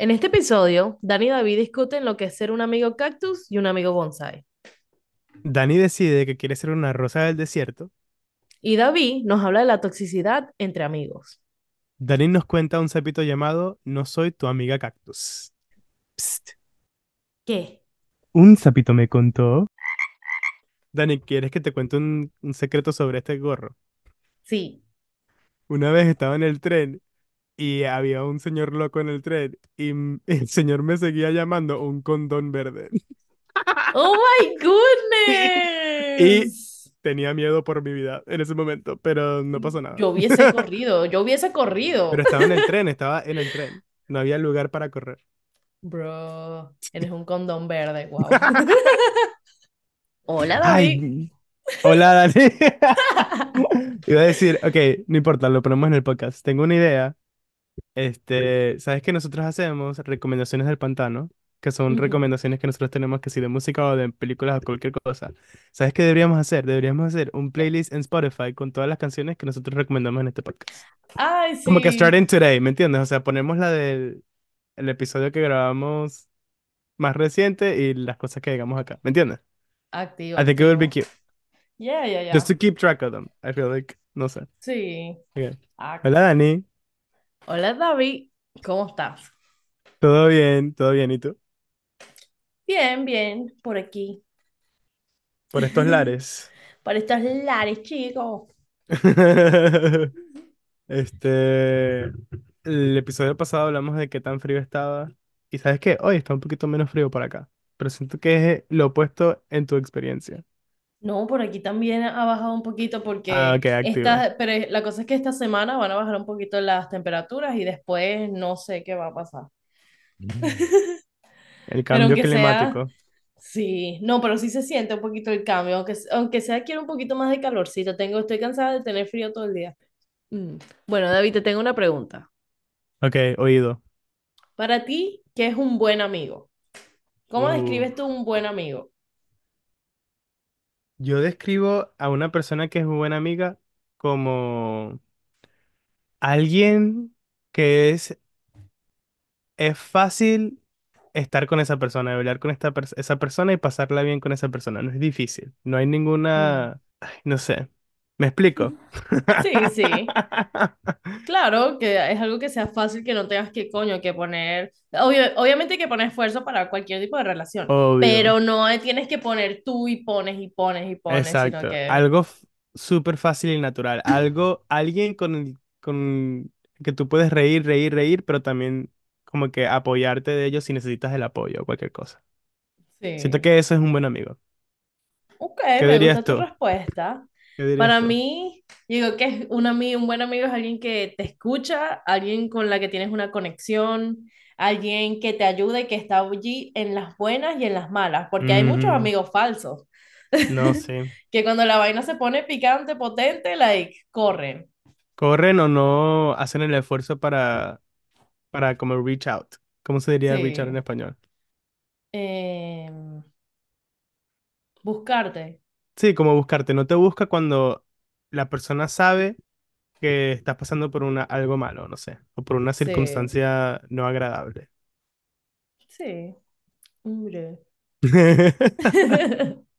En este episodio, Dani y David discuten lo que es ser un amigo cactus y un amigo bonsai. Dani decide que quiere ser una rosa del desierto. Y David nos habla de la toxicidad entre amigos. Dani nos cuenta un sapito llamado No soy tu amiga cactus. Psst. ¿Qué? Un sapito me contó. Dani, ¿quieres que te cuente un, un secreto sobre este gorro? Sí. Una vez estaba en el tren y había un señor loco en el tren y el señor me seguía llamando un condón verde. ¡Oh my Y goodness! tenía miedo por mi vida en ese momento, pero no pasó nada. Yo hubiese corrido, yo hubiese corrido. Pero estaba en el tren, estaba en el tren. No había lugar para correr. Bro, eres un condón verde, wow. Hola, David. Ay, hola Dani. Iba a decir, ok, no importa, lo ponemos en el podcast. Tengo una idea. Este, ¿sabes que nosotros hacemos recomendaciones del pantano? Que son Ujú. recomendaciones que nosotros tenemos que si de música o de películas o cualquier cosa. ¿Sabes qué deberíamos hacer? Deberíamos hacer un playlist en Spotify con todas las canciones que nosotros recomendamos en este podcast. Ay, Como que sí. starting today, ¿me entiendes? O sea, ponemos la del el episodio que grabamos más reciente y las cosas que digamos acá, ¿me entiendes? Activo, I think it would be activo. cute. Ya, ya. Just to keep track of them. I feel like, no sé. Sí. Ok. Ah, Hola Dani, Hola, David. ¿Cómo estás? todo bien, todo bien, ¿y tú? Bien, bien, por aquí. Por estos lares. Para estos lares, chicos. Este, el episodio pasado hablamos de qué tan frío estaba y sabes qué, hoy está un poquito menos frío por acá, pero siento que es lo opuesto en tu experiencia. No, por aquí también ha bajado un poquito Ah, porque ok, activo. esta, pero la cosa es que esta semana van a bajar un poquito las temperaturas y después no sé qué va a pasar. El Pero cambio aunque sea, climático. sí, no, pero sí se siente un poquito el cambio, aunque, aunque sea quiero un poquito más de calorcito, tengo, estoy cansada de tener frío todo el día. Mm. Bueno, David, te tengo una pregunta. Ok, oído. Para ti, ¿qué es un buen amigo? ¿Cómo Uh, describes tú un buen amigo? Yo describo a una persona que es buena amiga como alguien que es, es fácil estar con esa persona, hablar con esta pers- esa persona y pasarla bien con esa persona. No es difícil. No hay Mm. ninguna, ay, no sé. ¿Me explico? Sí, sí. Claro, que es algo que sea fácil, que no tengas que, coño, que poner... obvio- obviamente hay que poner esfuerzo para cualquier tipo de relación, Obvio. pero no tienes que poner tú y pones y pones y pones, sino Exacto. que... Algo súper fácil y natural. Algo, alguien con el, con que tú puedes reír, reír, reír, pero también como que apoyarte de ellos si necesitas el apoyo o cualquier cosa. Siento Sí. que eso es un buen amigo. Ok, ¿Qué me dirías gusta tu tú? respuesta. ¿Qué dirías Para tú? mí, digo que un amigo, un buen amigo es alguien que te escucha, alguien con la que tienes una conexión, alguien que te ayuda y que está allí en las buenas y en las malas, porque hay muchos amigos falsos. No, sí. que cuando la vaina se pone picante, potente, like, corren. Corren o no hacen el esfuerzo para, para como reach out. ¿Cómo se diría reach out en español? Em, buscarte. Sí, como buscarte. No te busca cuando la persona sabe que estás pasando por una, algo malo, no sé, o por una Sí, circunstancia no agradable. sí. Hombre.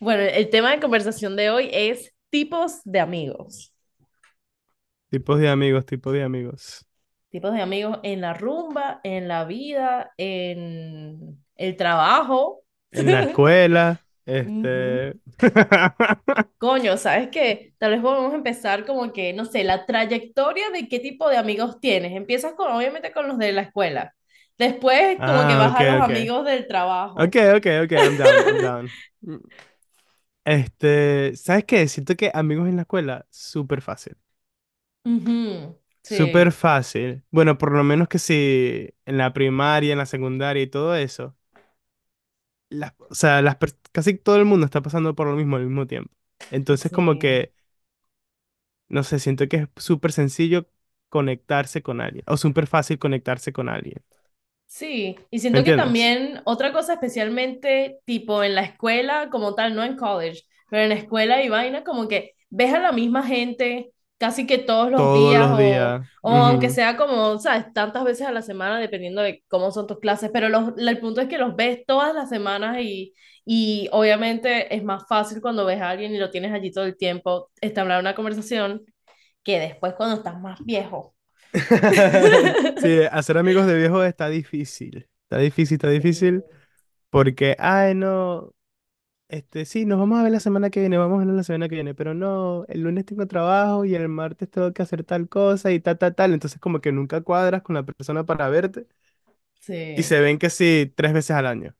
Bueno, el tema de conversación de hoy es tipos de amigos. Tipos de amigos, tipos de amigos. Tipos de amigos en la rumba, en la vida, en el trabajo. En la escuela. Este... Coño, ¿sabes qué? Tal vez podemos empezar como que, no sé, la trayectoria de qué tipo de amigos tienes. Empiezas con, obviamente, con los de la escuela. Después, como que Ah, vas a los amigos del trabajo. Ok, ok, ok, I'm down, I'm down. Este, ¿sabes qué? Siento que amigos en la escuela, súper fácil. Ujú, Súper Sí, fácil. Bueno, por lo menos que si en la primaria, en la secundaria y todo eso. Las- o sea, las casi todo el mundo está pasando por lo mismo al mismo tiempo. Entonces, como que, no sé, siento que es súper sencillo conectarse con alguien. O súper fácil conectarse con alguien. Sí, y ¿Me siento que también otra cosa especialmente tipo en la escuela como tal, no en college, pero en la escuela y vaina como que ves a la misma gente casi que todos los todos días los o, días. o aunque Ujú. sea como, sabes, tantas veces a la semana dependiendo de cómo son tus clases, pero los, el punto es que los ves todas las semanas y, y obviamente es más fácil cuando ves a alguien y lo tienes allí todo el tiempo, establecer una conversación que después cuando estás más viejo. Sí, hacer amigos de viejos está difícil. Está difícil, está difícil. Porque, ay, no. Este, sí, nos vamos a ver la semana que viene, vamos a ver la semana que viene, pero no, el lunes tengo trabajo y el martes tengo que hacer tal cosa y tal, tal, tal. Entonces, como que nunca cuadras con la persona para verte y Sí. se ven que sí tres veces al año.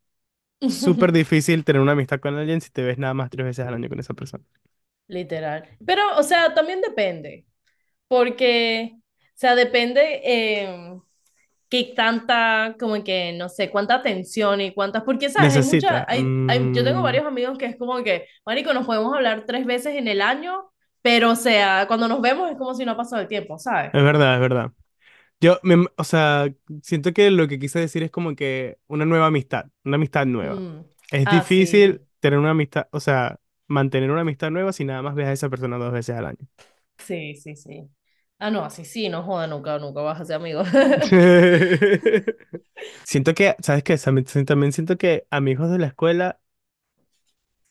Súper difícil tener una amistad con alguien si te ves nada más tres veces al año con esa persona. Literal. Pero, o sea, también depende, porque, o sea, depende eh, qué tanta, como que, no sé, cuánta atención y cuántas, porque, ¿sabes? Hay mucha, hay, hay, yo tengo mm, varios amigos que es como que, marico, nos podemos hablar tres veces en el año, pero, o sea, cuando nos vemos es como si no ha pasado el tiempo, ¿sabes? es verdad, es verdad. Yo, me- o sea, siento que lo que quise decir es como que una nueva amistad, una amistad nueva. Mm. Es Ah, sí, difícil tener una amistad, o sea, mantener una amistad nueva si nada más ves a esa persona dos veces al año. sí, sí, sí. Ah, no, así sí, no joda, nunca, nunca vas a ser amigo. Siento que, ¿sabes qué? También, siento que amigos de la escuela,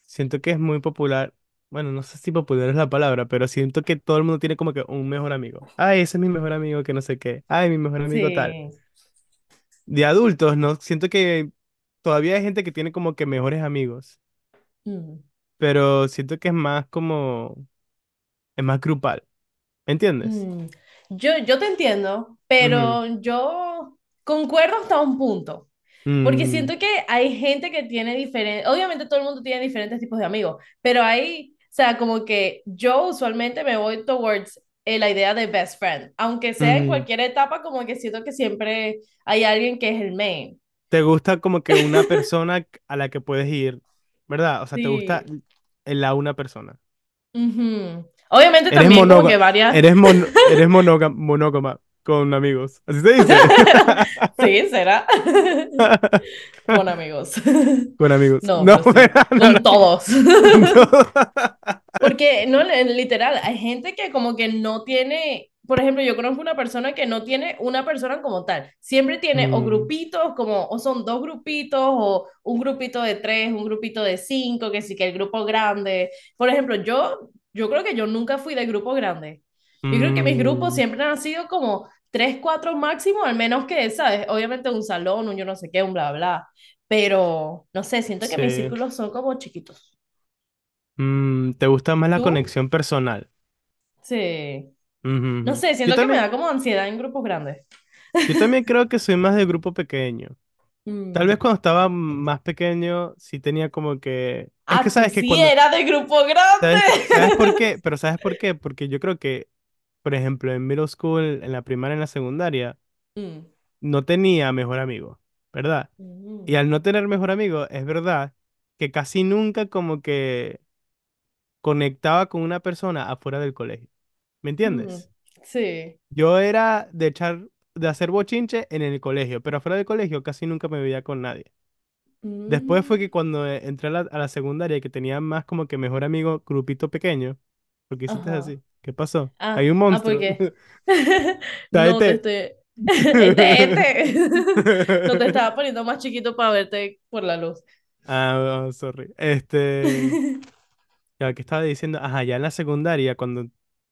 siento que es muy popular. Bueno, no sé si popular es la palabra, pero siento que todo el mundo tiene como que un mejor amigo. Ay, ese es mi mejor amigo que no sé qué. Ay, mi mejor amigo tal. Sí. De adultos, ¿no? Siento que todavía hay gente que tiene como que mejores amigos, Mm. pero siento que es más como, es más grupal. ¿Me entiendes? Mm, Yo, yo te entiendo, pero yo concuerdo hasta un punto, porque ujú, siento que hay gente que tiene diferentes, obviamente todo el mundo tiene diferentes tipos de amigos, pero hay, o sea, como que yo usualmente me voy towards eh, la idea de best friend, aunque sea en cualquier etapa, como que siento que siempre hay alguien que es el main. te gusta como que una persona a la que puedes ir, ¿verdad? O sea, te gusta la una persona. Ujú. Obviamente Eres también como que varias, eres mon- eres monógama, con amigos. Así se dice. sí, será. Con amigos. Con amigos. No, No, sí, no, con no. todos. Porque, no, li- literal, hay gente que como que no tiene, por ejemplo, yo conozco una persona que no tiene una persona como tal, siempre tiene o Mm, grupitos, como, o son dos grupitos, o un grupito de tres, un grupito de cinco, que sí que el grupo grande. Por ejemplo, yo, yo creo que yo nunca fui de grupo grande. Yo creo que mis grupos mm, siempre han sido como tres, cuatro máximo, al menos que, ¿sabes? Obviamente un salón, un yo no sé qué, un bla, bla. Pero, no sé, siento que mis círculos son como chiquitos. Mm, ¿te gusta más la ¿Tú? conexión personal? Sí. No sé, Yo siento que me da como ansiedad en grupos grandes. yo también creo que soy más de grupo pequeño. Tal vez Mm. cuando estaba más pequeño sí tenía como que... Es que Ah, sabes que sí cuando... eras de grupo ¿Sabes, sabes por grande. qué? Pero ¿sabes por qué? Porque yo creo que, por ejemplo, en middle school, en la primaria, en la secundaria, Mm. no tenía mejor amigo, ¿verdad? Y Mm. al no tener mejor amigo, es verdad que casi nunca como que conectaba con una persona afuera del colegio. ¿Me Mm. entiendes? Sí. Yo era de echar, de hacer bochinche en el colegio, pero afuera del colegio casi nunca me veía con nadie. Después fue Mm. que cuando eh, entré a la, a la secundaria, que tenía más como que mejor amigo, grupito pequeño, porque hiciste Ajá. así. ¿Qué pasó? Hay Ah, un ah, ¿por monstruo. qué? No te estoy... Este, este. No te estaba poniendo más chiquito para verte por la luz. Ah, oh, sorry. Este, ya que estaba diciendo, ajá, ya en la secundaria, cuando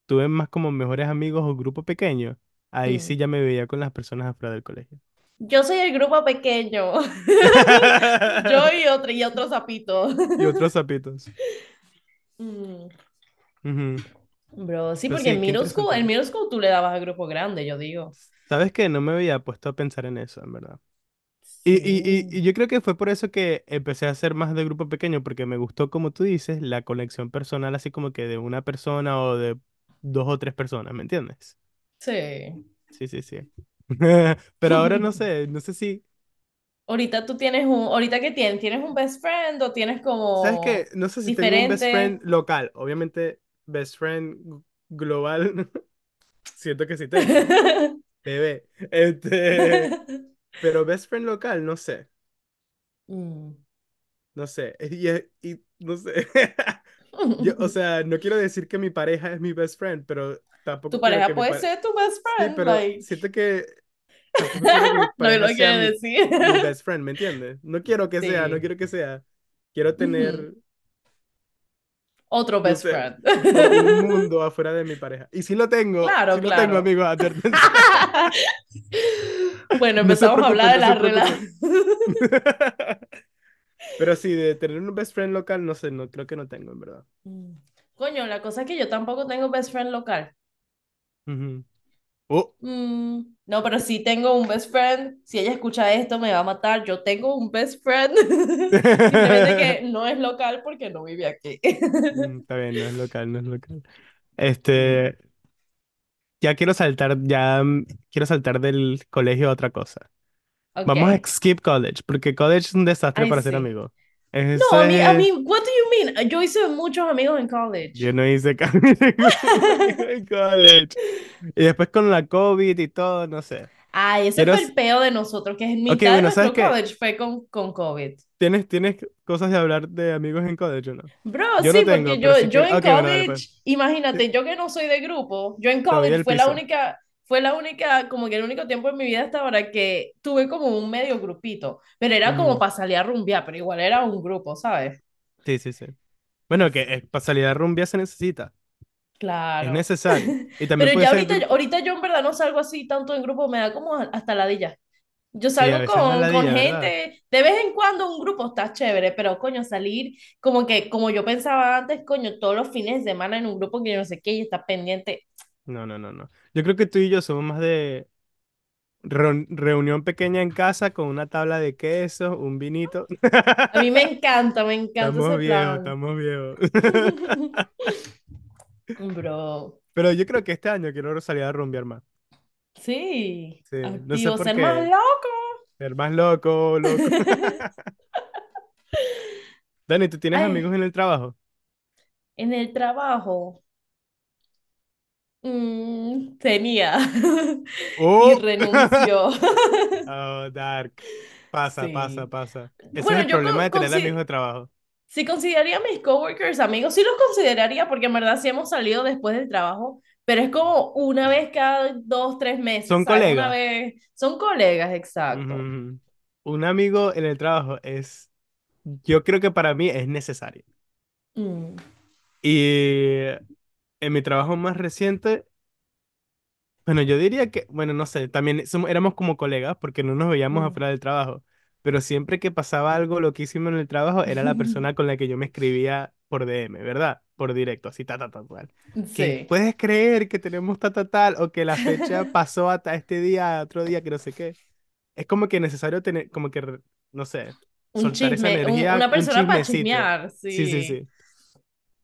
tuve más como mejores amigos o grupo pequeño, ahí sí ya me veía con las personas afuera del colegio. Yo soy el grupo pequeño. Yo y otro, y otro sapito. Y otros zapitos. Mm. Ujú. Bro, sí, Pero porque en sí, qué middle school, en middle school tú le dabas a grupo grande, yo digo. ¿Sabes qué? No me había puesto a pensar en eso, en verdad. Y, y, y, Sí, y yo creo que fue por eso que empecé a hacer más de grupo pequeño, porque me gustó, como tú dices, la conexión personal, así como que de una persona o de dos o tres personas, ¿me entiendes? Sí. Sí, sí, sí. Pero ahora no sé, no sé si, Ahorita tú tienes un, ahorita qué tienes, ¿tienes un best friend o tienes ¿sabes qué? como No sé si tengo un best friend diferente? local, obviamente best friend global, siento que sí tengo, bebé, este, pero best friend local, no sé, Mm. no sé, y, y no sé. Yo, o sea, no quiero decir que mi pareja es mi best friend, pero Tu tampoco quiero que pareja puede ser tu best Sí, friend, pero like. siento que quiero No lo quiere mi, decir. mi best friend, ¿me entiendes? No quiero que sea, no Sí. quiero que sea. Quiero tener, Otro no best sé, friend. un mundo afuera de mi pareja. Y si lo tengo, Claro, si lo tengo, claro. amigos. Bueno, No empezamos a preocupen, hablar de no se la relación. preocupen. Pero sí, de tener un best friend local, no sé, no creo que no tengo, en verdad. Coño, la cosa es que yo tampoco tengo best friend local. Oh. Mm, no, pero sí tengo un best friend. Si ella escucha esto, me va a matar. Yo tengo un best friend. Simplemente que no es local porque no vive aquí. Mm, Está bien, no es local, no es local. Mm, Este, ya quiero saltar, ya mm, quiero saltar del colegio a otra cosa. Vamos a skip college, porque college es un desastre Ay, para ser amigo. No, a mí, a es, mí, what do you mean? Yo hice muchos amigos en yo college. no hice en college. Y después con la COVID y todo, no sé. Ay, ese Quiero, fue el peo de nosotros, que ok, mitad de bueno, ¿sabes nuestro college fue con, con COVID. ¿Tienes, tienes cosas de hablar de amigos en college o no? Bro, Yo no sí, porque tengo, pero yo, yo en ok, bueno, college, imagínate, yo que no soy de grupo, yo en college fue la única, fue la única, como que el único tiempo en mi vida hasta ahora que tuve como un medio grupito, pero era como Ujú. para salir a rumbear, pero igual era un grupo, ¿sabes? Sí, sí, sí. Bueno, que eh, para salir a rumbia se necesita. Es Claro. necesario. Y también Pero ya ser ahorita, grupo. ahorita yo en verdad no salgo así tanto en grupo, me da como hasta ladilla. Yo Sí, salgo da con, con ladilla, ¿verdad? gente, de vez en cuando un grupo está chévere, pero coño, salir como que, como yo pensaba antes, coño, todos los fines de semana en un grupo que yo no sé qué y está pendiente. No, no, no, no. Yo creo que tú y yo somos más de reun- reunión pequeña en casa con una tabla de queso, un vinito. A mí me encanta, me encanta ese Estamos viejos, plan. estamos viejos. Bro, Pero yo creo que este año quiero salir a rumbear más. sí, Sí, no sé activo, por ser más qué. loco. Ser más loco, loco. Dani, ¿tú tienes amigos en el trabajo? en el trabajo, mm, tenía y ¡Oh! renunció. Oh, Dark. Pasa, pasa, Sí. pasa. Ese es Bueno, el yo problema de tener consi- de trabajo. sí consideraría a mis coworkers amigos, sí los consideraría porque en verdad sí hemos salido después del trabajo, pero es como una vez cada dos, tres meses, Son ¿sabes? Una colegas. vez, son colegas, exacto. Un amigo en el trabajo es, yo creo que para mí es necesario. Mm, Y en mi trabajo más reciente, bueno, yo diría que, bueno, no sé, también somos, éramos como colegas porque no nos veíamos afuera del trabajo, pero siempre que pasaba algo loquísimo en el trabajo, era la persona con la que yo me escribía por DM, ¿verdad? Por directo, así, ta, ta, ta, tal. Que Sí. puedes creer que tenemos ta, ta, tal, o que la fecha pasó hasta este día, otro día, que no sé qué. Es como que necesario tener, como que, no sé, Un soltar esa chisme, un- energía, una un persona para chismecito. chismear, Sí, sí, sí. sí.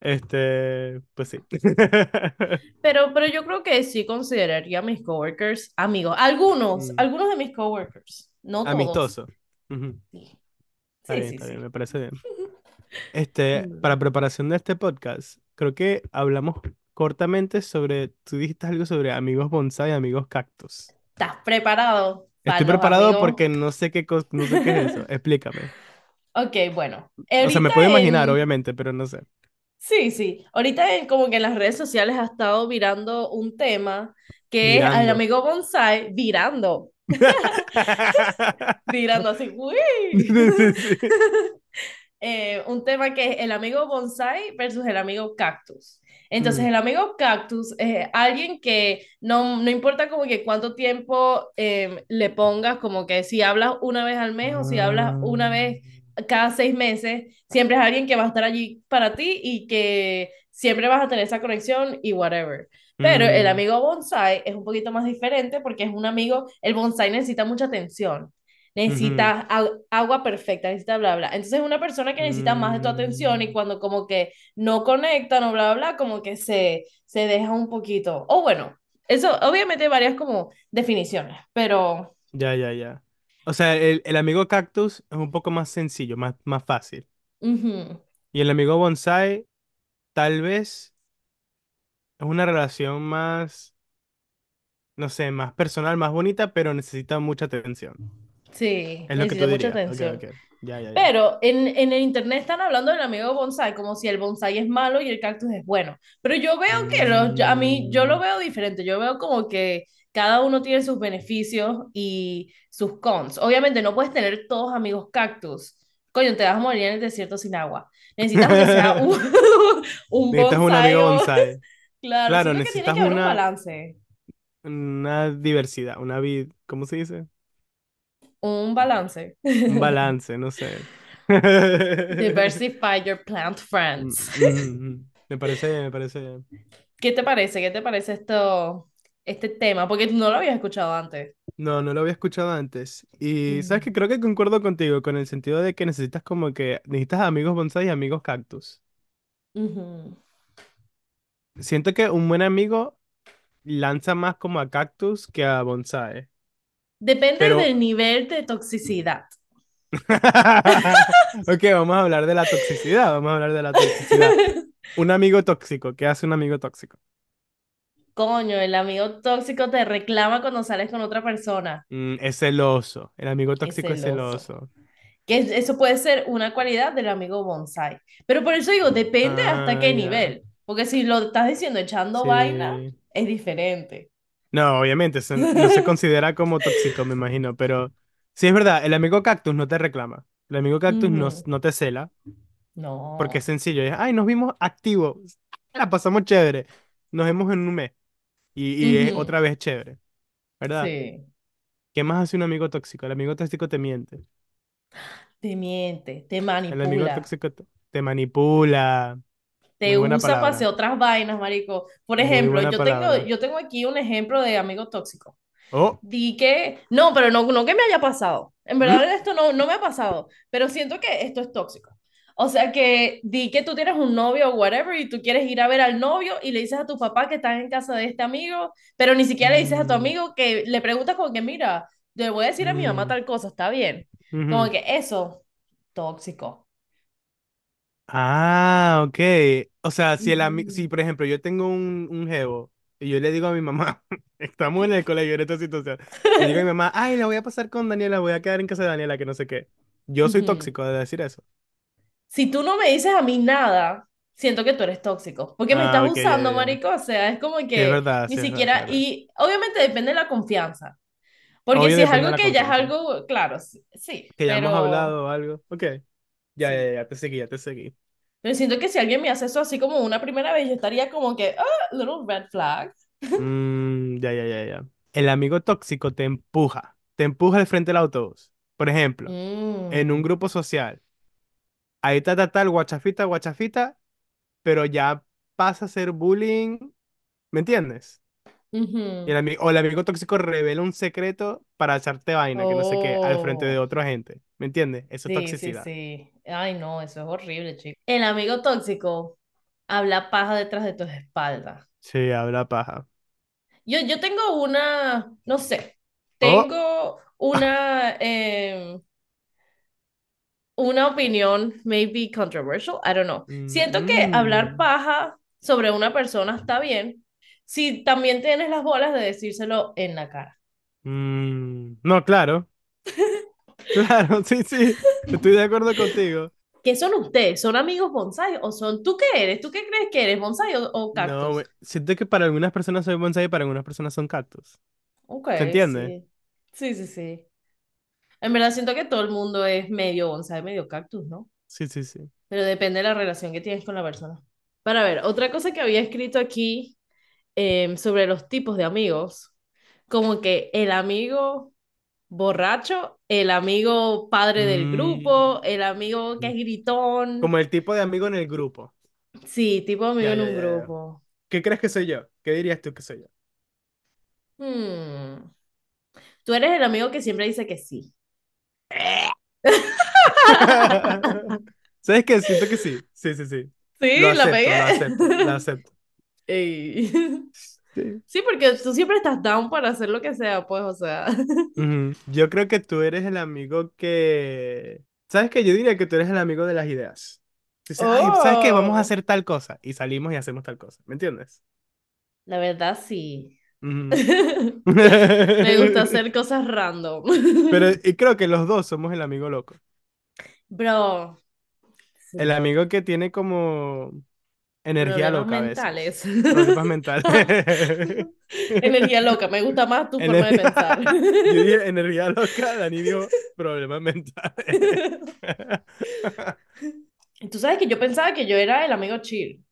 Este, pues sí. Pero, pero yo creo que sí consideraría a mis coworkers amigos. Algunos, Mm, algunos de mis coworkers, no todos. Amistoso. Ujú. Sí, Está sí, bien, sí. está bien, sí. me parece bien. Este, Mm. para preparación de este podcast, creo que hablamos cortamente sobre, tú dijiste algo sobre amigos bonsai, amigos cactus. ¿Estás preparado para Estoy preparado amigos? porque no sé qué, no sé qué es eso. Explícame. Ok, bueno, O sea, me puedo imaginar, en, obviamente, pero no sé. Sí, sí, ahorita en como que en las redes sociales ha estado virando un tema que es al Virando. amigo bonsai virando, virando así, uy. Sí, sí. eh, un tema que es el amigo bonsai versus el amigo cactus. Entonces, Mm. el amigo cactus es alguien que no, no importa como que cuánto tiempo eh, le pongas, como que si hablas una vez al mes o si hablas una vez cada seis meses, siempre es alguien que va a estar allí para ti y que siempre vas a tener esa conexión y whatever. Pero el Mm, amigo bonsai es un poquito más diferente porque es un amigo, el bonsai necesita mucha atención necesita agu- agua perfecta, necesita bla, bla. Entonces es una persona que necesita más de tu atención y mm. cuando como que no conectan o bla, bla, bla, como que se, se deja un poquito. O bueno, eso obviamente hay varias como definiciones, pero Ya, ya, ya. O sea, el, el amigo cactus es un poco más sencillo, más, más fácil. Y el amigo bonsai, tal vez es una relación más, no sé, más personal, más bonita, pero necesita mucha atención. sí, Es lo que tú mucha dirías. Atención. ok. Ya, ya, ya. Pero en, en el internet están hablando del amigo bonsai como si el bonsai es malo y el cactus es bueno. Pero yo veo que los, a mí, yo lo Mm. veo diferente. Yo veo como que cada uno tiene sus beneficios y sus cons. Obviamente no puedes tener todos amigos cactus. Coño, te vas a morir en el desierto sin agua. Necesitas aunque sea un, un Necesitas un amigo bonsai. Claro, Claro, que tiene necesitas que haber un una, balance. una diversidad, una vid, ¿cómo se dice? Un balance. Un balance, no sé. Diversify your plant Mm, friends. mm, mm. Me parece bien, me parece bien. ¿Qué te parece? ¿Qué te parece esto, este tema? Porque tú no lo habías escuchado antes. No, no lo había escuchado antes. Y sabes que Mm. creo que concuerdo contigo con el sentido de que necesitas como que necesitas amigos bonsai y amigos cactus. Ujú. Siento que un buen amigo lanza más como a cactus que a bonsai. Depende Pero, del nivel de toxicidad. ok, vamos a hablar de la toxicidad, vamos a hablar de la toxicidad. Un amigo tóxico, ¿qué hace un amigo tóxico? Coño, el amigo tóxico te reclama cuando sales con otra persona. Mm, es celoso, el amigo Es tóxico es celoso. celoso. Que es- eso puede ser una cualidad del amigo bonsai. Pero por eso digo, depende hasta Ah, qué ya. nivel. Porque si lo estás diciendo echando vaina, es diferente. No, obviamente, no se considera como tóxico, me imagino, pero sí es verdad, el amigo cactus no te reclama. El amigo cactus no, no te cela, porque es No. sencillo. Es, ay, nos vimos activos, la pasamos chévere, nos vemos en un mes y, y es otra vez chévere, ¿verdad? Sí. ¿Qué más hace un amigo tóxico? El amigo tóxico te miente. Te miente, te El amigo manipula. tóxico te, te manipula. Te usa para hacer otras vainas, marico. Por ejemplo, yo tengo, yo tengo aquí un ejemplo de amigo tóxico. Oh, Di que, no, pero no, no que me haya pasado. En mm, verdad esto no, no me ha pasado, pero siento que esto es tóxico. O sea que di que tú tienes un novio o whatever y tú quieres ir a ver al novio y le dices a tu papá que estás en casa de este amigo, pero ni siquiera le dices a tu mm, amigo que le preguntas como que, mira, le voy a decir a mi mamá mm, tal cosa, está bien. Como que eso, tóxico. Ah, ok. O sea, si el ami- Ujú. si por ejemplo yo tengo un, un jevo y yo le digo a mi mamá, estamos en el colegio en esta situación, le digo a mi mamá, ay, la voy a pasar con Daniela, voy a quedar en casa de Daniela, que no sé qué. Yo soy tóxico de decir eso. Si tú no me dices a mí nada, siento que tú eres tóxico, porque me estás Ah, ok, ya, usando, ya, ya. marico, o sea, es como Sí, es que verdad, ni sí, verdad, sí, es siquiera, verdad. y obviamente depende de la confianza, porque Obvio si es algo que ya es algo, claro, sí, sí, Que ya hemos pero hablado o algo. Ok. Ya, ya, sí, ya, te seguí, ya te seguí. pero siento que si alguien me hace eso así como una primera vez, yo estaría como que, ah, little red flag. Mm, ya, ya, ya, ya. El amigo tóxico te empuja, te empuja al frente del autobús. Por ejemplo, en un Mm, grupo social, ahí está, está, tal, guachafita, guachafita, pero ya pasa a ser bullying, ¿me entiendes? Y el ujú. ami- o el amigo tóxico revela un secreto para echarte vaina, que no sé qué, al frente de Oh, otra gente, ¿me entiendes? Eso es sí, sí, toxicidad. sí. Ay, no, eso es horrible, chico. El amigo tóxico habla paja detrás de tus espaldas. Sí, habla paja. Yo, yo tengo una, no sé, Oh, tengo una, em, una opinión, maybe controversial, I don't know. mm, Siento que hablar mm, paja sobre una persona está bien si también tienes las bolas de decírselo en la cara. mm. No, claro, claro, sí, sí, estoy de acuerdo contigo. ¿Qué son ustedes? ¿Son amigos bonsai o son tú qué eres? ¿Tú qué crees que eres? ¿Bonsai o, o No, cactus? güey, siento que para algunas personas soy bonsai y para algunas personas son cactus. Ok, ¿Se entiende? sí. Sí, sí, sí. En verdad siento que todo el mundo es medio bonsai, medio cactus, ¿no? Sí, sí, sí. pero depende de la relación que tienes con la persona. Para ver, otra cosa que había escrito aquí em, sobre los tipos de amigos, como que el amigo borracho, el amigo padre del grupo, Mm, el amigo que es gritón, Como el tipo de amigo en el grupo. sí, tipo de amigo Ya, en ya, un ya. grupo. ¿Qué crees que soy yo? ¿Qué dirías tú que soy yo? Hmm, Tú eres el amigo que siempre dice que sí. ¿Sabes qué? Siento que sí. Sí, sí, sí. Lo Sí, la acepto, pegué. lo acepto, lo acepto. Ey. Sí. Sí, porque tú siempre estás down para hacer lo que sea, pues, o sea. Yo creo que tú eres el amigo que... ¿Sabes qué? Yo diría que tú eres el amigo de las ideas. Dices, ay, ¿sabes qué? Vamos a Oh. hacer tal cosa. Y salimos y hacemos tal cosa. ¿Me entiendes? La verdad, sí. Me gusta hacer cosas random. Pero y creo que los dos somos el amigo loco. Bro, El amigo que tiene como energía problemas loca mentales. Problemas mentales. Energía loca, me gusta más tu forma de pensar. Yo dije energía loca, Dani dijo problemas mentales. Tú sabes que yo pensaba que yo era el amigo chill.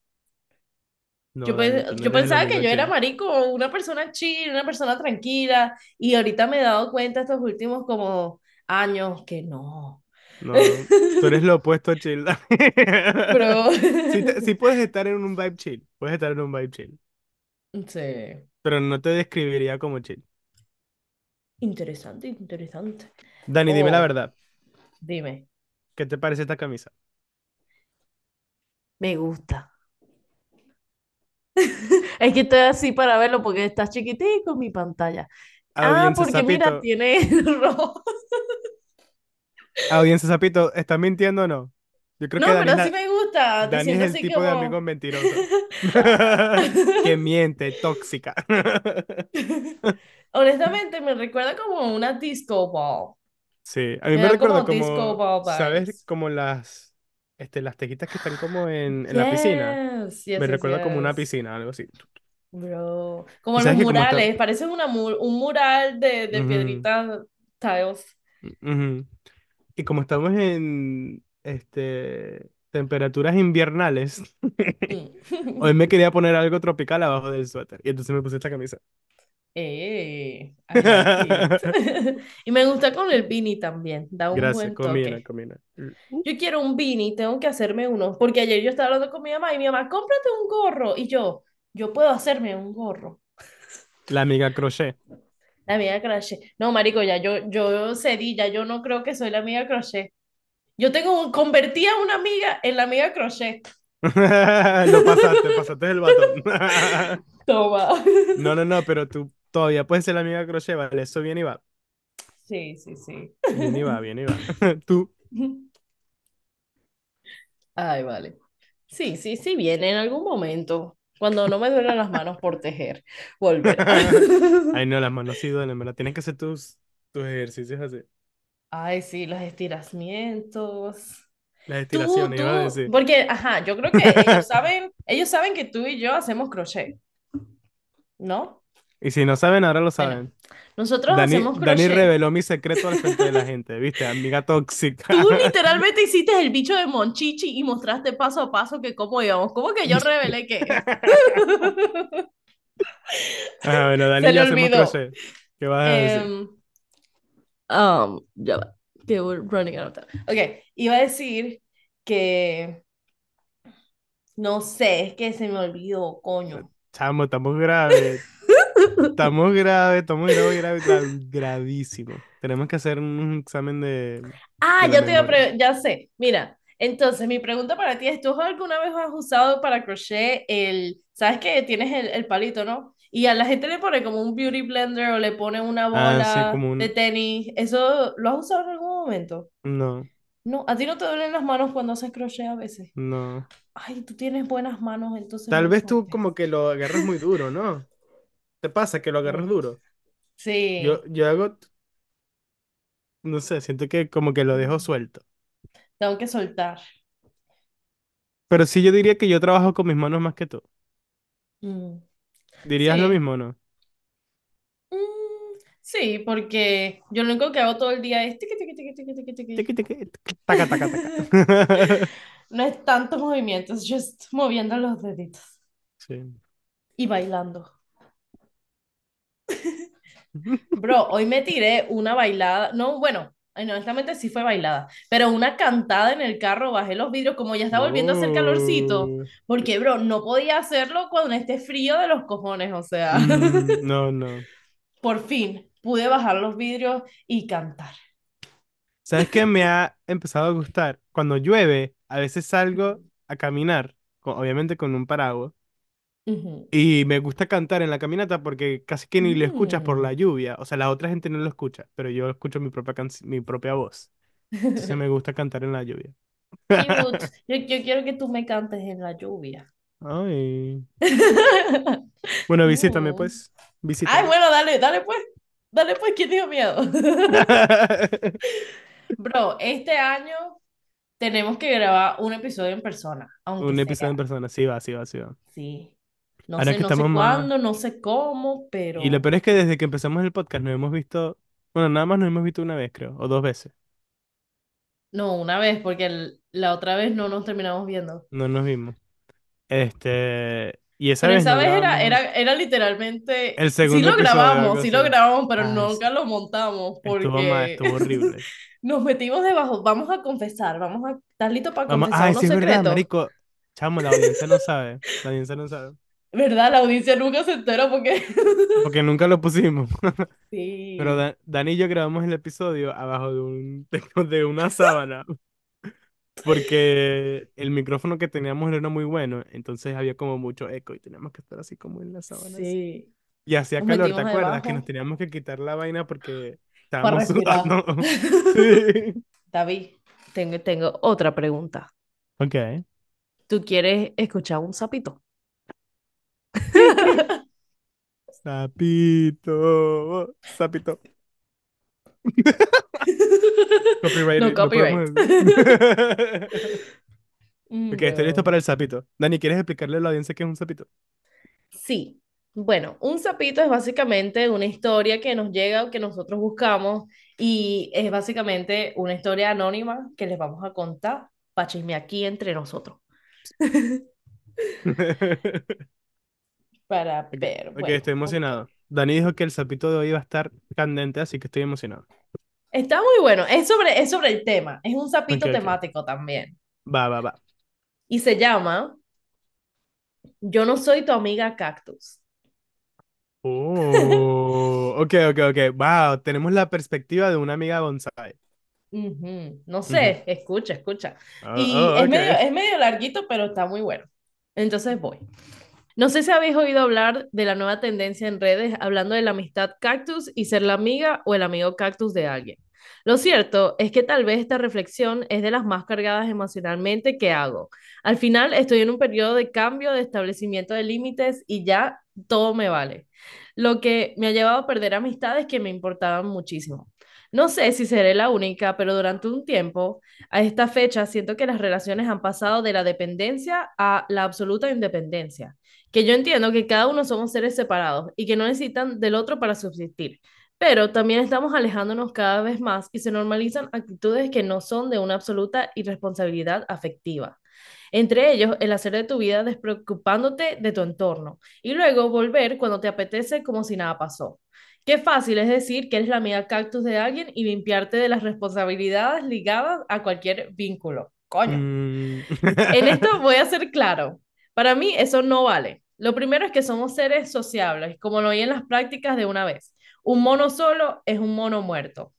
Yo, No, yo pensaba que yo era marico, una persona chill, una persona tranquila, y ahorita me he dado cuenta estos últimos como años que no. No, tú eres lo opuesto a chill. Pero Sí, te- sí puedes estar en un vibe chill, puedes estar en un vibe chill, sí, pero no te describiría como chill. interesante, interesante. Dani, dime la Oh, verdad, dime, ¿qué te parece esta camisa? me gusta. Es que estoy así para verlo porque está chiquitico mi pantalla. Ah, porque mira, tiene rojo. audiencia Zapito, ¿estás mintiendo o no? Yo creo que No, Dani pero sí me gusta. Dani es el así tipo de amigo mentiroso. Que miente, tóxica. Honestamente, me recuerda como una disco ball. Sí, a mí Me me da recuerda como disco como, ball ¿sabes? Como las, este, las tejitas que están como en, en la piscina. Yes, Me yes, recuerda como una piscina, algo así. Bro. Como los que como está... murales, parece una mu- un mural de, de piedritas tiles. Y como estamos en, este, temperaturas invernales, hoy me quería poner algo tropical abajo del suéter. Y entonces me puse esta camisa. Eh. Y me gusta con el beanie también, da un Gracias, buen combina, toque. combina. Yo quiero un beanie, tengo que hacerme uno, porque ayer yo estaba hablando con mi mamá y mi mamá, cómprate un gorro. Y yo, yo puedo hacerme un gorro. La amiga crochet. La amiga crochet. No, marico, ya yo, yo cedí, ya yo no creo que soy la amiga crochet. Yo tengo, un- convertí a una amiga en la amiga crochet. Lo pasaste, pasaste el batón. Toma. No, no, no, pero tú todavía puedes ser la amiga crochet, ¿vale? Eso viene y va. Sí, sí, sí. Viene y va, viene y va. Tú. Ay, vale. Sí, sí, sí, viene en algún momento. Cuando no me duelen las manos por tejer, volverá. Ay, no, las manos sí duelen, ¿verdad? Tienes que hacer tus, tus ejercicios así. Ay, sí, los estiramientos. Las Tú, estiraciones, iba a tú, decir. porque, ajá, yo creo que ellos saben, ellos saben que tú y yo hacemos crochet, ¿no? Y si no saben, ahora lo Bueno, saben. nosotros Dani, hacemos Dani crochet. reveló mi secreto al frente de la gente, ¿viste? Amiga tóxica. Tú literalmente hiciste el bicho de Monchichi y mostraste paso a paso que cómo íbamos. ¿Cómo que yo revelé qué? Ah, bueno, Dani Se y le yo hacemos crochet. ¿Qué vas a decir? Em, um, ya va, que we're running out of time. Ok, iba a decir que no sé, es que se me olvidó, coño. Chamo, estamos graves. Estamos graves, estamos graves, graves, gra- gravísimo. Tenemos que hacer un examen de, Ah, de ya te iba a ya sé. Mira, entonces mi pregunta para ti es, ¿tú alguna vez has usado para crochet el, sabes que tienes el, el palito, ¿no? Y a la gente le pone como un beauty blender o le pone una Ah, sí, bola como de un... tenis. ¿Eso lo has usado en algún momento? No, No, ¿a ti no te duelen las manos cuando haces crochet a veces? no. Ay, tú tienes buenas manos, entonces Tal vez tú como que lo agarras muy duro, ¿no? ¿Te pasa que lo agarras duro? Yo, Sí, yo hago, no sé, siento que como que lo dejo suelto. tengo que soltar. Pero sí yo diría que yo trabajo con mis manos más que tú. Mm, ¿Dirías lo Sí. mismo o no? Mm, Sí, porque yo lo único que hago todo el día es tiqui, tiqui, tiqui, tiqui, tiqui, tiqui. Tiqui, tiqui, tiqui, taca, taca, taca. No es tantos movimientos, just moviendo los deditos Sí. y bailando. Bro, hoy me tiré una bailada, no, bueno, honestamente sí fue bailada, pero una cantada en el carro, bajé los vidrios como ya estaba volviendo a hacer calorcito, porque, bro, no podía hacerlo cuando esté frío de los cojones, o sea, Mm, no, no. por fin pude bajar los vidrios y cantar. ¿Sabes qué me ha empezado a gustar? Cuando llueve, a veces salgo a caminar, obviamente con un paraguas, Y me gusta cantar en la caminata porque casi que ni lo escuchas por la Mm. lluvia. O sea, la otra gente no lo escucha, pero yo escucho mi propia mi propia voz. Entonces me gusta cantar en la lluvia. Cute. Yo, yo quiero que tú me cantes en la lluvia. Ay. Bueno, visítame pues. Ay, Visítame. bueno, dale, dale pues. Dale pues, ¿quién dijo miedo? Bro, este año tenemos que grabar un episodio en persona, Un episodio en persona, sí va, sí va, sí va. Sí. No Ahora sé, que no sé más... cuándo, no sé cómo, Y lo pero peor es que desde que empezamos el podcast nos hemos visto, bueno, nada más nos hemos visto una vez, creo, o dos veces. no, una vez, porque el- la otra vez no nos terminamos viendo. No nos vimos. Este, y esa Pero vez esa no vez era, era, era literalmente, el sí segundo lo episodio, algo grabamos, sí lo así. grabamos, pero Ay, sí, nunca lo montamos estuvo mal, porque estuvo horrible. nos metimos debajo. Vamos a confesar, vamos a, ¿estás listo para Vamos, confesar ay, unos sí es verdad, secretos? marico. Chamo, la audiencia no sabe. La audiencia no sabe. ¿Verdad? La audiencia nunca se entera porque... Porque nunca lo pusimos. Pero Sí, Da- Dani y yo grabamos el episodio abajo de un de una sábana. Porque el micrófono que teníamos no era muy bueno. Entonces había como mucho eco y teníamos que estar así como en la sábana. sí. Y hacía Nos calor, ¿te acuerdas? Que nos teníamos que quitar la vaina porque estábamos sudando. Sí. David, tengo, tengo otra pregunta. Ok. ¿Tú quieres escuchar un sapito? Sapito. Sapito. Copyright, No no copyright. decir. Mm, Ok, estoy listo No. para el sapito. Dani, ¿quieres explicarle a la audiencia qué es un sapito? Sí. Bueno, un sapito es básicamente una historia que nos llega o que nosotros buscamos y es básicamente una historia anónima que les vamos a contar para chismear aquí entre nosotros. Para ver, ok, bueno, estoy emocionado. Dani dijo que el sapito de hoy va a estar candente, así que estoy emocionado. Está muy bueno. Es sobre, es sobre el tema. Es un sapito temático también. Va, va, va. Y se llama Yo no soy tu amiga cactus. Oh, ok, ok, ok. Wow, tenemos la perspectiva de una amiga bonsai. No sé, escucha, escucha. Oh, Y oh, es ok. medio, es medio larguito, pero está muy bueno. Entonces voy. No sé si habéis oído hablar de la nueva tendencia en redes hablando de la amistad cactus y ser la amiga o el amigo cactus de alguien. Lo cierto es que tal vez esta reflexión es de las más cargadas emocionalmente que hago. Al final estoy en un periodo de cambio, de establecimiento de límites y ya todo me vale. Lo que me ha llevado a perder amistades que me importaban muchísimo. No sé si seré la única, pero durante un tiempo, a esta fecha, siento que las relaciones han pasado de la dependencia a la absoluta independencia que yo entiendo que cada uno somos seres separados y que no necesitan del otro para subsistir, pero también estamos alejándonos cada vez más y se normalizan actitudes que no son de una absoluta irresponsabilidad afectiva. Entre ellos, el hacer de tu vida despreocupándote de tu entorno y luego volver cuando te apetece como si nada pasó. Qué fácil es decir que eres la amiga cactus de alguien y limpiarte de las responsabilidades ligadas a cualquier vínculo. Coño. Mm. En esto voy a ser claro. Para mí eso no vale. Lo primero es que somos seres sociables, como lo vi en las prácticas de una vez. Un mono solo es un mono muerto.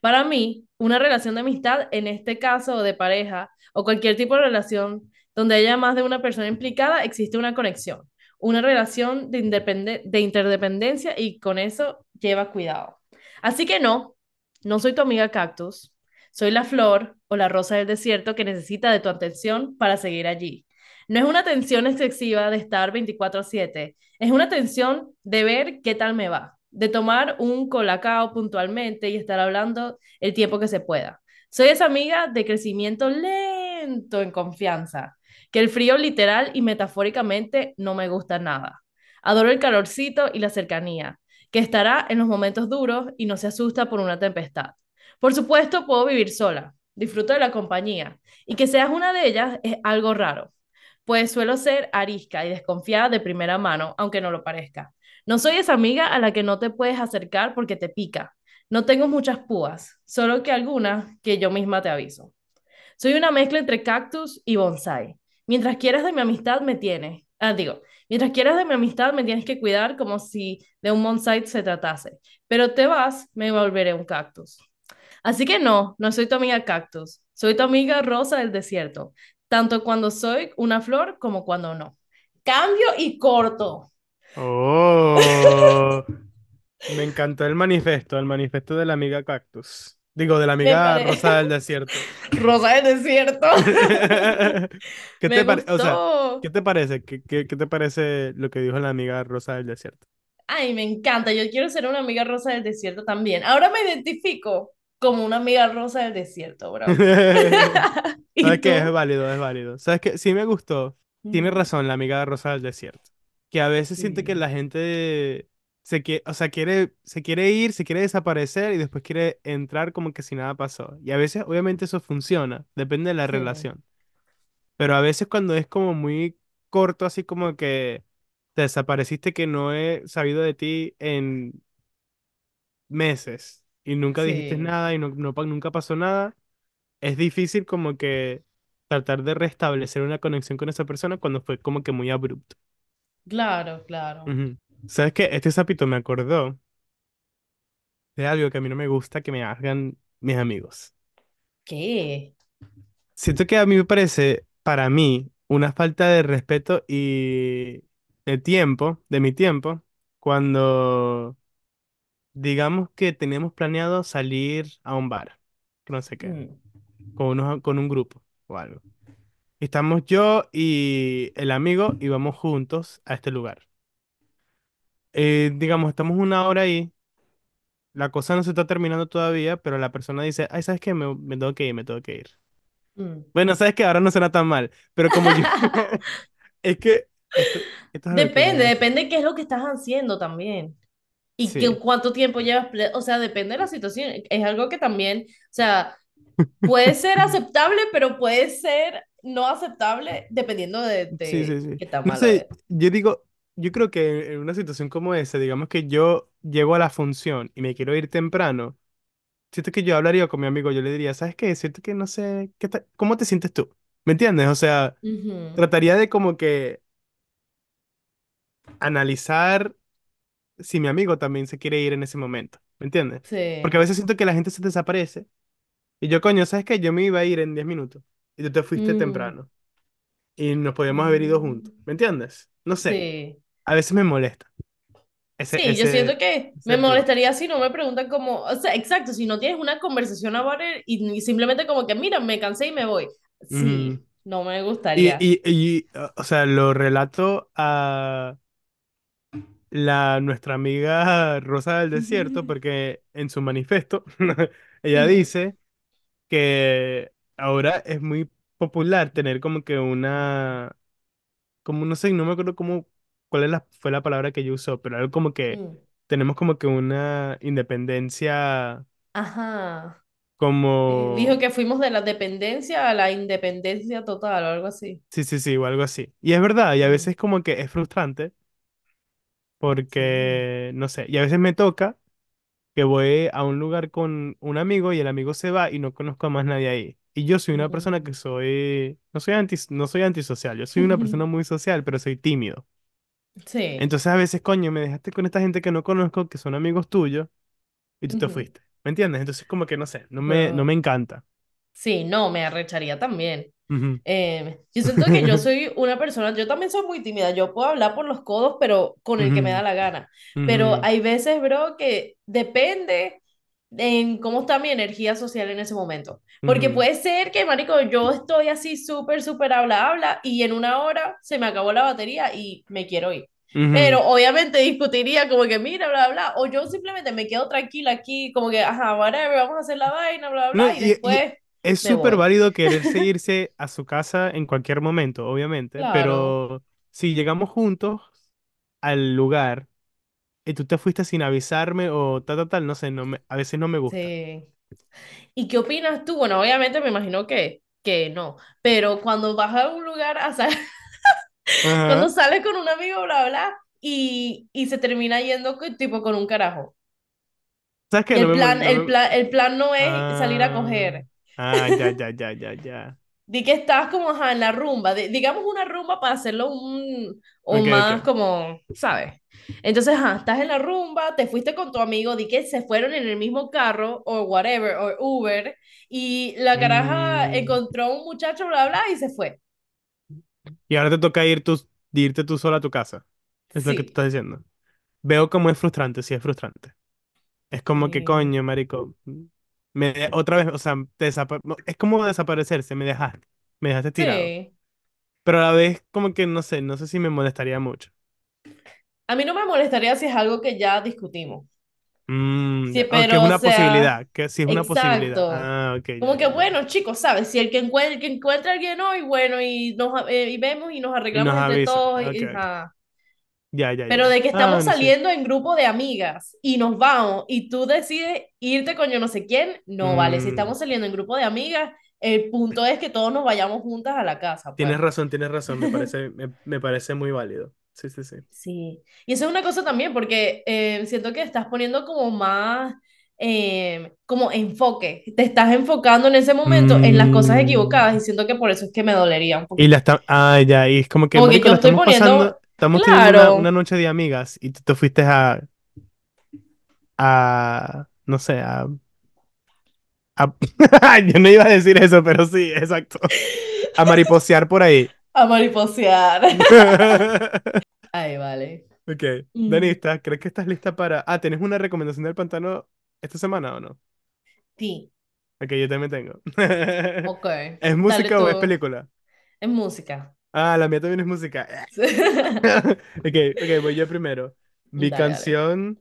Para mí, una relación de amistad, en este caso, de pareja, o cualquier tipo de relación donde haya más de una persona implicada, existe una conexión, una relación de, de interdependencia y con eso lleva cuidado. Así que no, no soy tu amiga cactus, soy la flor o la rosa del desierto que necesita de tu atención para seguir allí. No es una atención excesiva de estar 24/7, es una atención de ver qué tal me va, de tomar un colacao puntualmente y estar hablando el tiempo que se pueda. Soy esa amiga de crecimiento lento en confianza, que el frío literal y metafóricamente no me gusta nada. Adoro el calorcito y la cercanía, que estará en los momentos duros y no se asusta por una tempestad. Por supuesto, puedo vivir sola, disfruto de la compañía, y que seas una de ellas es algo raro, pues suelo ser arisca y desconfiada de primera mano, aunque no lo parezca. No soy esa amiga a la que no te puedes acercar porque te pica. No tengo muchas púas, solo que algunas que yo misma te aviso. Soy una mezcla entre cactus y bonsai. Mientras quieras de mi amistad me tienes. Ah, digo, mientras quieras de mi amistad me tienes que cuidar como si de un bonsai se tratase. Pero te vas, me volveré un cactus. Así que no, no soy tu amiga cactus. Soy tu amiga rosa del desierto, tanto cuando soy una flor como cuando no. Cambio y corto. Oh, me encantó el manifiesto, el manifiesto de la amiga cactus. Digo, de la amiga rosa del desierto. Rosa del desierto. ¿Qué Me te pare- o sea, gustó. ¿qué te parece? ¿Qué, qué, qué te parece lo que dijo la amiga rosa del desierto? Ay, me encanta. Yo quiero ser una amiga rosa del desierto también. Ahora me identifico como una amiga rosa del desierto, bro. ¿Sabes. Es válido, es válido. ¿Sabes qué? Sí me gustó. Tiene razón la amiga Rosa del Desierto. Que a veces siente que la gente se quiere, o sea, quiere, se quiere ir, se quiere desaparecer y después quiere entrar como que si nada pasó. Y a veces, obviamente, eso funciona, depende de la sí, relación. Pero a veces cuando es como muy corto, así como que te desapareciste, que no he sabido de ti en meses y nunca dijiste nada y no, no nunca pasó nada es difícil como que tratar de restablecer una conexión con esa persona cuando fue como que muy abrupto. Claro, claro. Ujú. ¿Sabes qué? Este sapito me acordó de algo que a mí no me gusta que me hagan mis amigos. ¿Qué? Siento que a mí me parece, para mí, una falta de respeto y de tiempo, de mi tiempo, cuando digamos que tenemos planeado salir a un bar, que no sé qué, Mm, con unos, con un grupo o algo. Estamos yo y el amigo y vamos juntos a este lugar. Eh, digamos, estamos una hora ahí, la cosa no se está terminando todavía, pero la persona dice, ay, ¿sabes qué? Me, me tengo que ir, me tengo que ir. mm. Bueno, ¿sabes qué? Ahora no suena tan mal, pero como yo, es que esto, esto es algo que Depende, depende qué es lo que estás haciendo también. Y que, Sí, cuánto tiempo llevas, o sea, depende de la situación. Es algo que también, o sea, puede ser aceptable, pero puede ser no aceptable dependiendo de, de sí, sí. qué tan No malo es. sé, yo digo, yo creo que en una situación como esa, digamos que yo llego a la función y me quiero ir temprano. Siento que yo hablaría con mi amigo, yo le diría, ¿sabes qué? Siento que no sé, ¿qué ta- ¿cómo te sientes tú? ¿Me entiendes? O sea, Ujú, trataría de como que analizar si mi amigo también se quiere ir en ese momento, ¿me entiendes? Porque a Sí. veces siento que la gente se desaparece y yo, coño, ¿sabes qué? Yo me iba a ir en 10 minutos y tú te fuiste Mm, temprano y nos podíamos haber ido juntos, mm, ¿me entiendes? No sé, sí. a veces me molesta ese, Sí, yo siento que me molestaría si no me preguntan como, o sea, exacto, si no tienes una conversación about it y, y simplemente como que, mira, me cansé y me voy. Sí, no me Y, gustaría. y, y, o o sea, lo relato a la, nuestra amiga Rosa del Desierto, porque en su manifiesto ella dice que ahora es muy popular tener como que una, como no sé, no me acuerdo cómo, cuál es la, fue la palabra que ella usó, pero algo como que mm. tenemos como que una independencia Ajá. Eh, dijo como, que fuimos de la dependencia a la independencia total o algo así. sí, sí, sí, o algo así. Y es verdad, y a Mm, veces como que es frustrante Sí. porque, no sé, y a veces me toca. que voy a un lugar con un amigo y el amigo se va y no conozco a más nadie ahí. Y yo soy una persona que soy, no soy anti, no soy antisocial, yo soy una persona muy social, pero soy tímido. Sí. Entonces a veces, coño, me dejaste con esta gente que no conozco, que son amigos tuyos, y tú te Ujú. fuiste. ¿Me entiendes? Entonces como que no sé, no me, no me Bro. encanta. Sí, no, me arrecharía también. Ujú. Eh, yo siento que yo soy una persona, yo también soy muy tímida, yo puedo hablar por los codos, pero con el que me da Ujú, la gana. Pero ujú, hay veces, bro, que depende en cómo está mi energía social en ese momento. Porque ujú, puede ser que, marico, yo estoy así súper, súper habla, habla, y en una hora se me acabó la batería y me quiero ir. ujú. Pero obviamente discutiría como que, mira, bla, bla, o yo simplemente me quedo tranquila aquí, como que, ajá, whatever, vamos a hacer la vaina, bla, No, bla, y y, y después es me súper válido quererse irse a su casa en cualquier momento, obviamente, Claro. pero si llegamos juntos al lugar y tú te fuiste sin avisarme o tal, tal, tal, no sé, no me, a veces no me gusta. Sí. ¿Y qué opinas tú? Bueno, obviamente me imagino que, que no, pero cuando vas a un lugar, a cuando sales con un amigo, bla, bla, y, y se termina yendo tipo con un carajo. ¿Sabes qué? El plan, no el plan, el plan no es salir a Ah, coger. ah, ya, ya, ya, ya, ya. Di que estás como ajá, en la rumba, di- digamos una rumba para hacerlo un, un más ok. como, ¿sabes? Entonces, ajá, estás en la rumba, te fuiste con tu amigo, di que se fueron en el mismo carro o whatever, o Uber, y la caraja Mm, encontró a un muchacho, bla, bla, y se fue. Y ahora te toca ir tú, irte tú sola a tu casa. Es lo que tú estás diciendo. Veo como es frustrante, sí es frustrante. Es como que sí, coño, marico. Me, otra vez, o sea, te es como desaparecerse, me dejaste. Me dejaste tirado. sí. Pero a la vez, como que no sé, no sé si me molestaría mucho. A mí no me molestaría si es algo que ya discutimos. Mm, Sí, que es pero o una sea, posibilidad, que sí es una posibilidad. exacto. Ah, ok, Como que bueno, chicos, ¿sabes? Si el que encuentre, que encuentra a alguien hoy, bueno, y nos eh, y vemos y nos Y nos arreglamos entre avisa. todos, Ok, y. ajá. Ya, ya, Pero ya. de que Ah, estamos sí. saliendo en grupo de amigas y nos vamos y tú decides irte con yo no sé quién, no vale. Si Mm, estamos saliendo en grupo de amigas, el punto es que todos nos vayamos juntas a la casa, pues. tienes razón, tienes razón. Me parece, me, me parece muy válido. Sí, sí, sí. Sí. Y eso es una cosa también, porque eh, siento que estás poniendo como más, eh, como enfoque. Te estás enfocando en ese momento en las cosas equivocadas y Mm, siento que por eso es que me dolería un y la está. Ah, ya. Y es como que, Como que marico, yo estoy estamos pasando. Estamos teniendo una, noche de amigas y tú te fuiste a, a, no sé, a, a- Yo no iba a decir eso, pero sí, exacto. A mariposear por ahí. a mariposear. Ay, vale. Ok. Mm, Danista, ¿crees que estás lista para... Ah, ¿tienes una recomendación del pantano esta semana o no? Sí, Ok, yo también tengo. ok. ¿Es Dale música o es película? Es música. Ah, la mía también es música. Ok, ok, voy yo primero. Mi Dale, canción...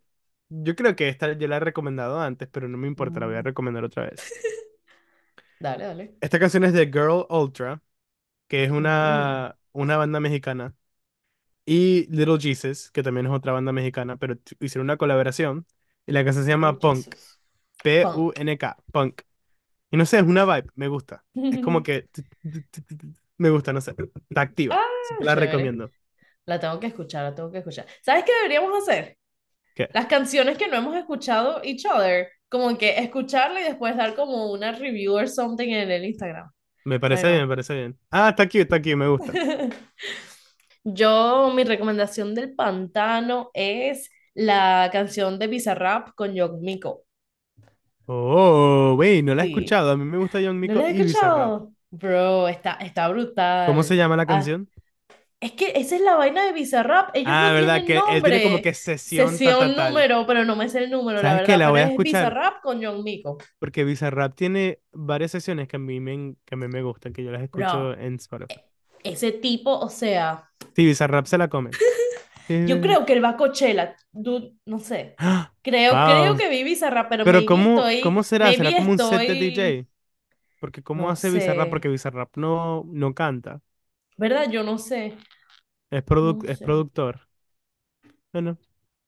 Yo creo que esta ya la he recomendado antes, pero no me importa, la voy a Mm, recomendar otra vez. Dale, dale. Esta canción es de Girl Ultra, que es una, una banda mexicana. Y Little Jesus, que también es otra banda mexicana, pero t- hicieron una colaboración. Y la canción se llama Punk. Jesus. Punk. P-U-N-K. Punk. Y no sé, es una vibe, me gusta. Es como que me gusta, no sé. Está activa. Ah, la chévere. recomiendo. La tengo que escuchar, la tengo que escuchar. ¿Sabes qué deberíamos hacer? ¿Qué? Las canciones que no hemos escuchado each other, como que escucharla y después dar como una review or something en el Instagram. Me parece bien, me parece bien. Ah, está aquí, está aquí, me gusta. Yo, mi recomendación del pantano es la canción de Bizarrap con Young Miko. Oh, wey, no la he Sí. escuchado. A mí me gusta John ¿No Mico la y Bizarrap. Bro, está, está ¿Cómo se brutal. llama la Ah, canción? es que esa es la vaina de Bizarrap. Ellos Ah, no verdad, que él tiene como que sesión ta, ta, Sesión tal. número, pero no me sé el número, la ¿Sabes qué? verdad. La Pero voy a es escuchar. Bizarrap con Young Miko. Porque Bizarrap tiene varias sesiones que a mí me, que a mí me gustan, que yo las escucho Bro, en Spotify. ese tipo, o sea, Sí, Bizarrap se la come. yo Eh, creo que él va a Coachella. Dude, no sé. Creo, creo Wow. que vi Bizarrap, pero Pero ¿cómo, estoy, cómo será? ¿Será como un set de DJ? Porque ¿cómo no hace Bizarrap? sé. Porque Bizarrap no, no canta. ¿Verdad? Yo no sé. Es, produ- No es sé. productor. Bueno,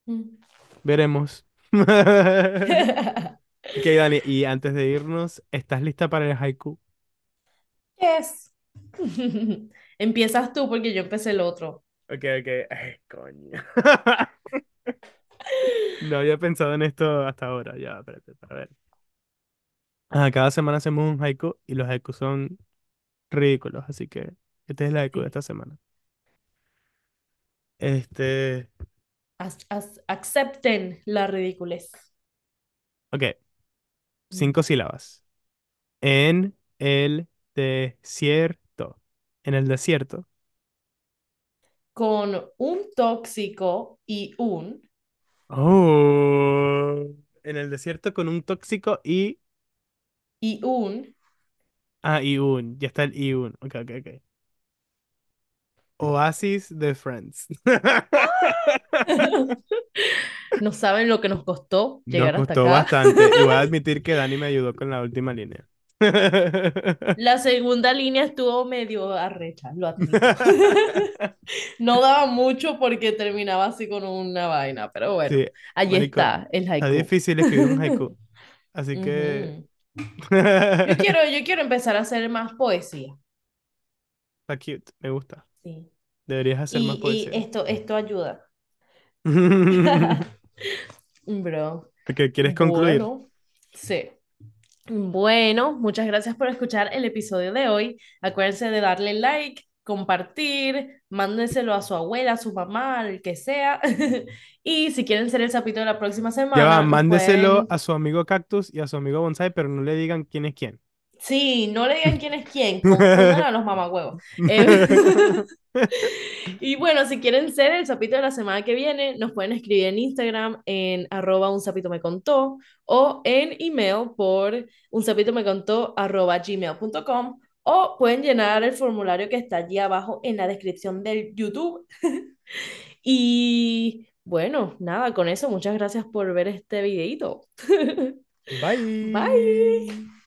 Mm. veremos. Ok, Dani, y antes de irnos, ¿estás lista para el haiku? Yes. Empiezas tú porque yo empecé el otro. Ok, ok. Ay, coño. No había pensado en esto hasta ahora. Ya, espérate, para ver. Cada semana hacemos un haiku y los haikus son ridículos, así que este es el haiku de esta semana. Este, As- as- acepten la ridiculez. ok, Mm. cinco sílabas. En el desierto. En el desierto. Con un tóxico y un Oh, en el desierto con un tóxico y... y un Ah, y un. Ya está el y un. Ok, ok, ok. Oasis de Friends. no saben lo que nos costó Nos llegar hasta costó acá. bastante. Y voy a admitir que Dani me ayudó con la última línea. La segunda línea estuvo medio arrecha, lo admito. No daba mucho porque terminaba así con una vaina, pero bueno, Sí, allí marico, está el está haiku. difícil escribir un haiku. Así que... Yo quiero, yo quiero empezar a hacer más poesía. Está cute, me gusta. Sí. Deberías hacer más Y, y poesía. esto, esto ayuda. Bro. Porque quieres concluir. Bueno, sí. Bueno, muchas gracias por escuchar el episodio de hoy. Acuérdense de darle like, compartir, mándenselo a su abuela, a su mamá, al que sea. Y si quieren ser el sapito de la próxima Ya va, semana, nos mándeselo pueden... a su amigo Cactus y a su amigo Bonsai, pero no le digan quién es quién. Sí, no le digan quién es quién, confundan a los mamagüevos. Eh, Y bueno, si quieren ser el sapito de la semana que viene, nos pueden escribir en Instagram en arroba un sapito me contó o en email por un sapito me contó arroba gmail.com o pueden llenar el formulario que está allí abajo en la descripción del YouTube. Y Bueno, nada, con eso, muchas gracias por ver este videito. Bye. Bye.